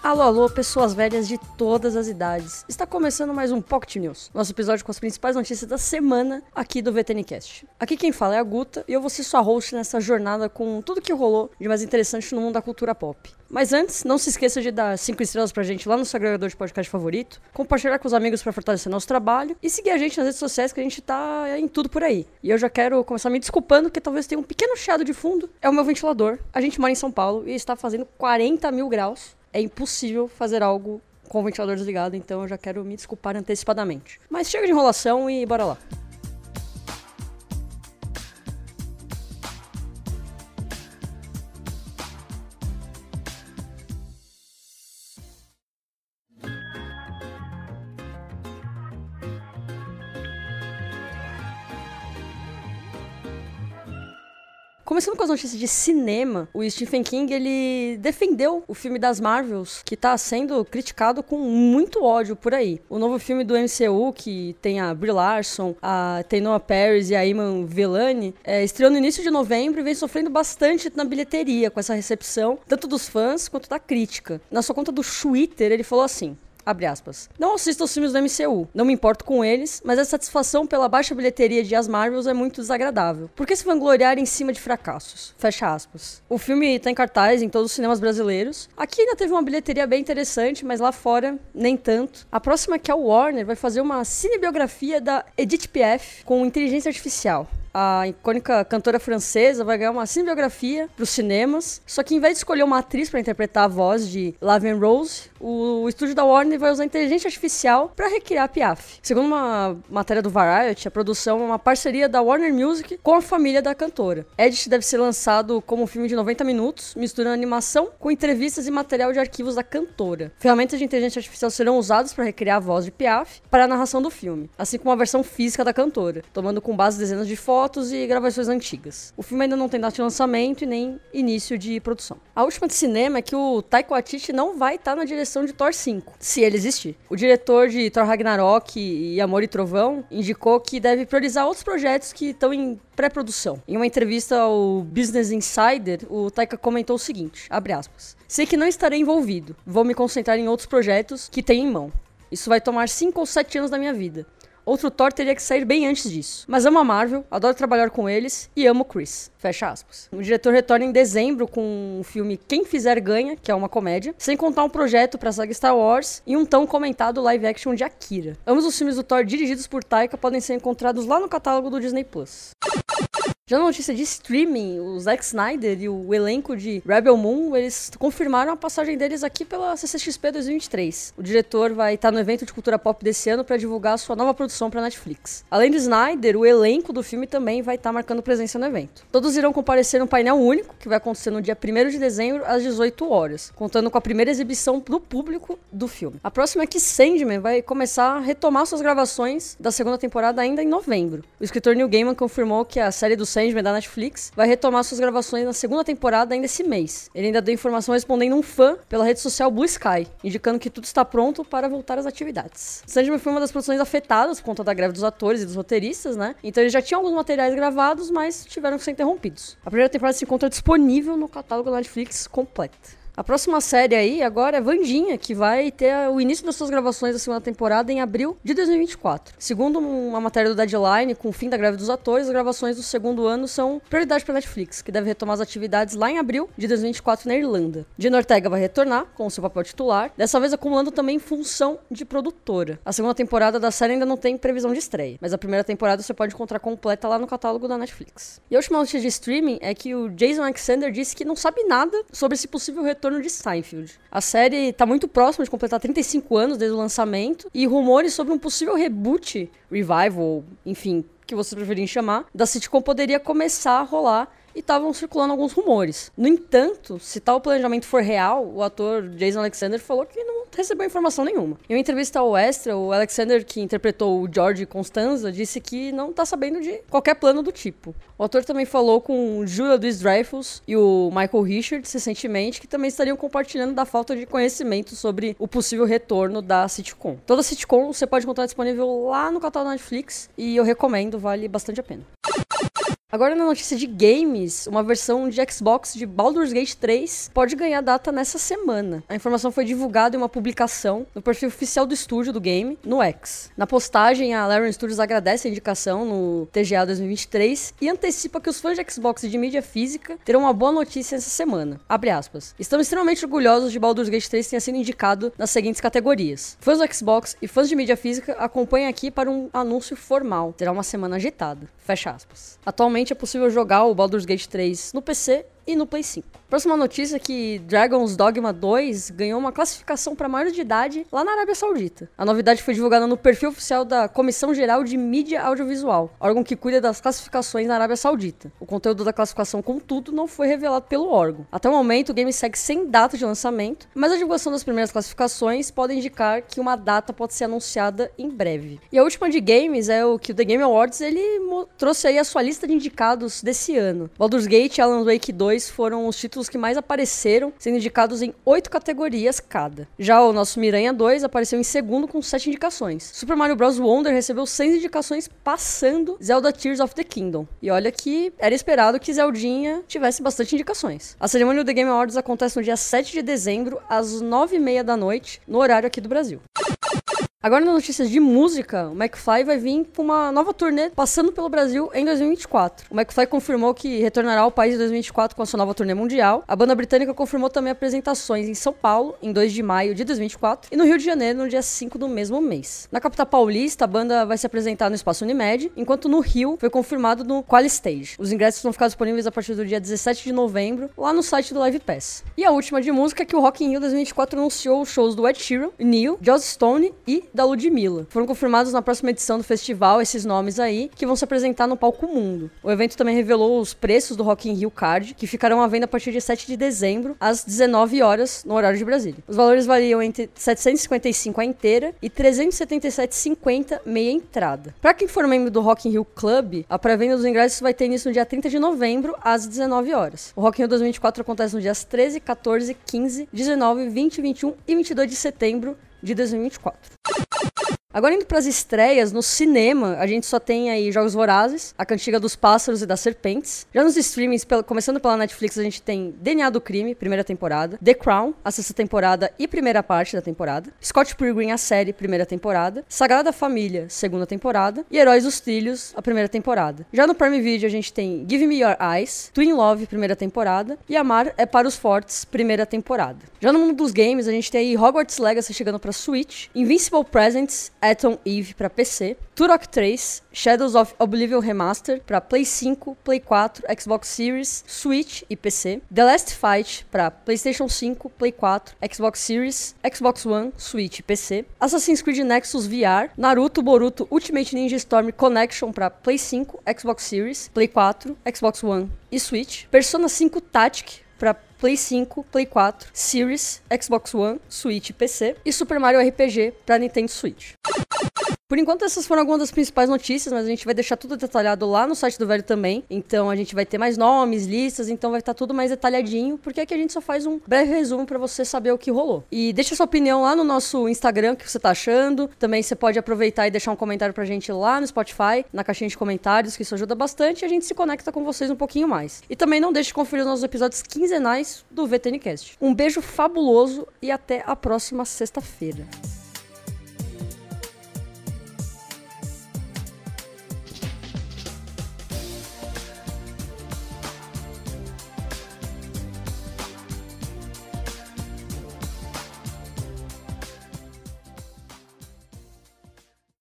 Alô, alô, pessoas velhas de todas as idades. Está começando mais um Pocket News, nosso episódio com as principais notícias da semana aqui do VTNcast. Aqui quem fala é a Guta e eu vou ser sua host nessa jornada com tudo que rolou de mais interessante no mundo da cultura pop. Mas antes, não se esqueça de dar 5 estrelas pra gente lá no seu agregador de podcast favorito, compartilhar com os amigos para fortalecer nosso trabalho e seguir a gente nas redes sociais que a gente tá em tudo por aí. E eu já quero começar me desculpando que talvez tenha um pequeno chiado de fundo. É o meu ventilador. A gente mora em São Paulo e está fazendo 40 mil graus é impossível fazer algo com o ventilador desligado, então eu já quero me desculpar antecipadamente. Mas chega de enrolação e bora lá. Começando com as notícias de cinema, o Stephen King ele defendeu o filme das Marvels, que tá sendo criticado com muito ódio por aí. O novo filme do MCU, que tem a Brie Larson, a Tenoa Paris e a Iman Velani, é, estreou no início de novembro e vem sofrendo bastante na bilheteria com essa recepção, tanto dos fãs quanto da crítica. Na sua conta do Twitter, ele falou assim: Abre aspas. Não assisto os filmes do MCU, não me importo com eles, mas a satisfação pela baixa bilheteria de As Marvels é muito desagradável. Por que se vangloriar em cima de fracassos? Fecha aspas. O filme tá em cartaz em todos os cinemas brasileiros. Aqui ainda teve uma bilheteria bem interessante, mas lá fora, nem tanto. A próxima é que a Warner vai fazer uma cinebiografia da Edith Piaf com inteligência artificial a icônica cantora francesa vai ganhar uma cinebiografia para os cinemas. Só que em vez de escolher uma atriz para interpretar a voz de Lavin Rose, o estúdio da Warner vai usar inteligência artificial para recriar a Piaf. Segundo uma matéria do Variety, a produção é uma parceria da Warner Music com a família da cantora. Edit deve ser lançado como um filme de 90 minutos, misturando animação com entrevistas e material de arquivos da cantora. Ferramentas de inteligência artificial serão usadas para recriar a voz de Piaf para a narração do filme, assim como a versão física da cantora, tomando com base dezenas de fotos fotos e gravações antigas. O filme ainda não tem data de lançamento e nem início de produção. A última de cinema é que o Taika Waititi não vai estar na direção de Thor 5, se ele existir. O diretor de Thor Ragnarok e Amor e Trovão indicou que deve priorizar outros projetos que estão em pré-produção. Em uma entrevista ao Business Insider, o Taika comentou o seguinte, abre aspas, Sei que não estarei envolvido, vou me concentrar em outros projetos que tenho em mão. Isso vai tomar 5 ou 7 anos da minha vida. Outro Thor teria que sair bem antes disso. Mas amo a Marvel, adoro trabalhar com eles e amo Chris. Fecha aspas. O diretor retorna em dezembro com o filme Quem Fizer Ganha, que é uma comédia, sem contar um projeto para a saga Star Wars e um tão comentado live action de Akira. Ambos os filmes do Thor dirigidos por Taika podem ser encontrados lá no catálogo do Disney Plus. Já na notícia de streaming, o Zack Snyder e o elenco de Rebel Moon, eles confirmaram a passagem deles aqui pela CCXP 2023. O diretor vai estar no evento de cultura pop desse ano para divulgar sua nova produção para Netflix. Além de Snyder, o elenco do filme também vai estar marcando presença no evento. Todos irão comparecer num painel único, que vai acontecer no dia 1 de dezembro, às 18 horas, contando com a primeira exibição do público do filme. A próxima é que Sandman vai começar a retomar suas gravações da segunda temporada ainda em novembro. O escritor Neil Gaiman confirmou que a série do Sandman da Netflix, vai retomar suas gravações na segunda temporada ainda esse mês. Ele ainda deu informação respondendo um fã pela rede social Blue Sky, indicando que tudo está pronto para voltar às atividades. Sandman foi uma das produções afetadas por conta da greve dos atores e dos roteiristas, né? Então eles já tinham alguns materiais gravados, mas tiveram que ser interrompidos. A primeira temporada se encontra disponível no catálogo da Netflix completo. A próxima série aí agora é Vandinha, que vai ter o início das suas gravações da segunda temporada em abril de 2024. Segundo uma matéria do Deadline, com o fim da greve dos atores, as gravações do segundo ano são prioridade para Netflix, que deve retomar as atividades lá em abril de 2024 na Irlanda. Gina Ortega vai retornar com seu papel titular, dessa vez acumulando também função de produtora. A segunda temporada da série ainda não tem previsão de estreia, mas a primeira temporada você pode encontrar completa lá no catálogo da Netflix. E a última notícia de streaming é que o Jason Alexander disse que não sabe nada sobre esse possível retorno de Seinfeld. A série está muito próxima de completar 35 anos desde o lançamento e rumores sobre um possível reboot, revival, enfim, que vocês preferirem chamar, da sitcom poderia começar a rolar e estavam circulando alguns rumores. No entanto, se tal planejamento for real, o ator Jason Alexander falou que não recebeu informação nenhuma. Em uma entrevista ao Extra, o Alexander, que interpretou o George Constanza, disse que não tá sabendo de qualquer plano do tipo. O ator também falou com Julia Louis-Dreyfus e o Michael Richards recentemente, que também estariam compartilhando da falta de conhecimento sobre o possível retorno da sitcom. Toda sitcom você pode encontrar disponível lá no catálogo da Netflix e eu recomendo, vale bastante a pena. Agora na notícia de games, uma versão de Xbox de Baldur's Gate 3 pode ganhar data nessa semana. A informação foi divulgada em uma publicação no perfil oficial do estúdio do game, no X. Na postagem, a Larian Studios agradece a indicação no TGA 2023 e antecipa que os fãs de Xbox e de mídia física terão uma boa notícia essa semana. Abre aspas. Estamos extremamente orgulhosos de Baldur's Gate 3 tenha sido indicado nas seguintes categorias. Fãs do Xbox e fãs de mídia física acompanhem aqui para um anúncio formal. Terá uma semana agitada. Fecha aspas. Atualmente é possível jogar o Baldur's Gate 3 no PC e no Play 5. Próxima notícia é que Dragon's Dogma 2 ganhou uma classificação para maior de idade lá na Arábia Saudita. A novidade foi divulgada no perfil oficial da Comissão Geral de Mídia Audiovisual, órgão que cuida das classificações na Arábia Saudita. O conteúdo da classificação, contudo, não foi revelado pelo órgão. Até o momento, o game segue sem data de lançamento, mas a divulgação das primeiras classificações pode indicar que uma data pode ser anunciada em breve. E a última de games é o que o The Game Awards ele trouxe aí a sua lista de indicados desse ano. Baldur's Gate Alan Wake 2 foram os títulos que mais apareceram, sendo indicados em oito categorias cada. Já o nosso Miranha 2 apareceu em segundo com sete indicações. Super Mario Bros. Wonder recebeu seis indicações, passando Zelda Tears of the Kingdom. E olha que era esperado que Zeldinha tivesse bastante indicações. A cerimônia do The Game Awards acontece no dia 7 de dezembro, às nove e meia da noite, no horário aqui do Brasil. Agora, nas notícias de música, o McFly vai vir com uma nova turnê passando pelo Brasil em 2024. O McFly confirmou que retornará ao país em 2024 com a sua nova turnê mundial. A banda britânica confirmou também apresentações em São Paulo, em 2 de maio de 2024, e no Rio de Janeiro, no dia 5 do mesmo mês. Na capital paulista, a banda vai se apresentar no Espaço Unimed, enquanto no Rio foi confirmado no Quali Stage. Os ingressos vão ficar disponíveis a partir do dia 17 de novembro, lá no site do Live Pass. E a última de música é que o Rock in Rio 2024 anunciou os shows do Ed Sheeran, Neil, Joss Stone e da Ludmilla. Foram confirmados na próxima edição do festival esses nomes aí, que vão se apresentar no palco mundo. O evento também revelou os preços do Rock in Rio Card, que ficarão à venda a partir de 7 de dezembro, às 19 horas, no horário de Brasília. Os valores variam entre 755 a inteira e 377,50 meia entrada. Para quem for membro do Rock in Rio Club, a pré-venda dos ingressos vai ter início no dia 30 de novembro, às 19 horas. O Rock in Rio 2024 acontece nos dias 13, 14, 15, 19, 20, 21 e 22 de setembro de 2024. Agora indo para as estreias, no cinema, a gente só tem aí Jogos Vorazes, A Cantiga dos Pássaros e das Serpentes. Já nos streamings, começando pela Netflix, a gente tem DNA do Crime, primeira temporada, The Crown, a sexta temporada e primeira parte da temporada, Scott Pilgrim, a série, primeira temporada, Sagrada Família, segunda temporada, e Heróis dos Trilhos, a primeira temporada. Já no Prime Video a gente tem Give Me Your Eyes, Twin Love, primeira temporada, e Amar é para os Fortes, primeira temporada. Já no mundo dos games, a gente tem aí Hogwarts Legacy chegando para Switch, Invincible Presents, Atom Eve para PC, Turok 3, Shadows of Oblivion Remaster para Play 5, Play 4, Xbox Series, Switch e PC, The Last Fight para PlayStation 5, Play 4, Xbox Series, Xbox One, Switch e PC, Assassin's Creed Nexus VR, Naruto Boruto Ultimate Ninja Storm Connection para Play 5, Xbox Series, Play 4, Xbox One e Switch, Persona 5 Tactic para Play 5, Play 4, Series, Xbox One, Switch e PC, e Super Mario RPG para Nintendo Switch. Por enquanto, essas foram algumas das principais notícias, mas a gente vai deixar tudo detalhado lá no site do Velho também. Então a gente vai ter mais nomes, listas, então vai estar tudo mais detalhadinho, porque aqui a gente só faz um breve resumo para você saber o que rolou. E deixa sua opinião lá no nosso Instagram, o que você tá achando. Também você pode aproveitar e deixar um comentário pra gente lá no Spotify, na caixinha de comentários, que isso ajuda bastante e a gente se conecta com vocês um pouquinho mais. E também não deixe de conferir os nossos episódios quinzenais do VTNcast. Um beijo fabuloso e até a próxima sexta-feira.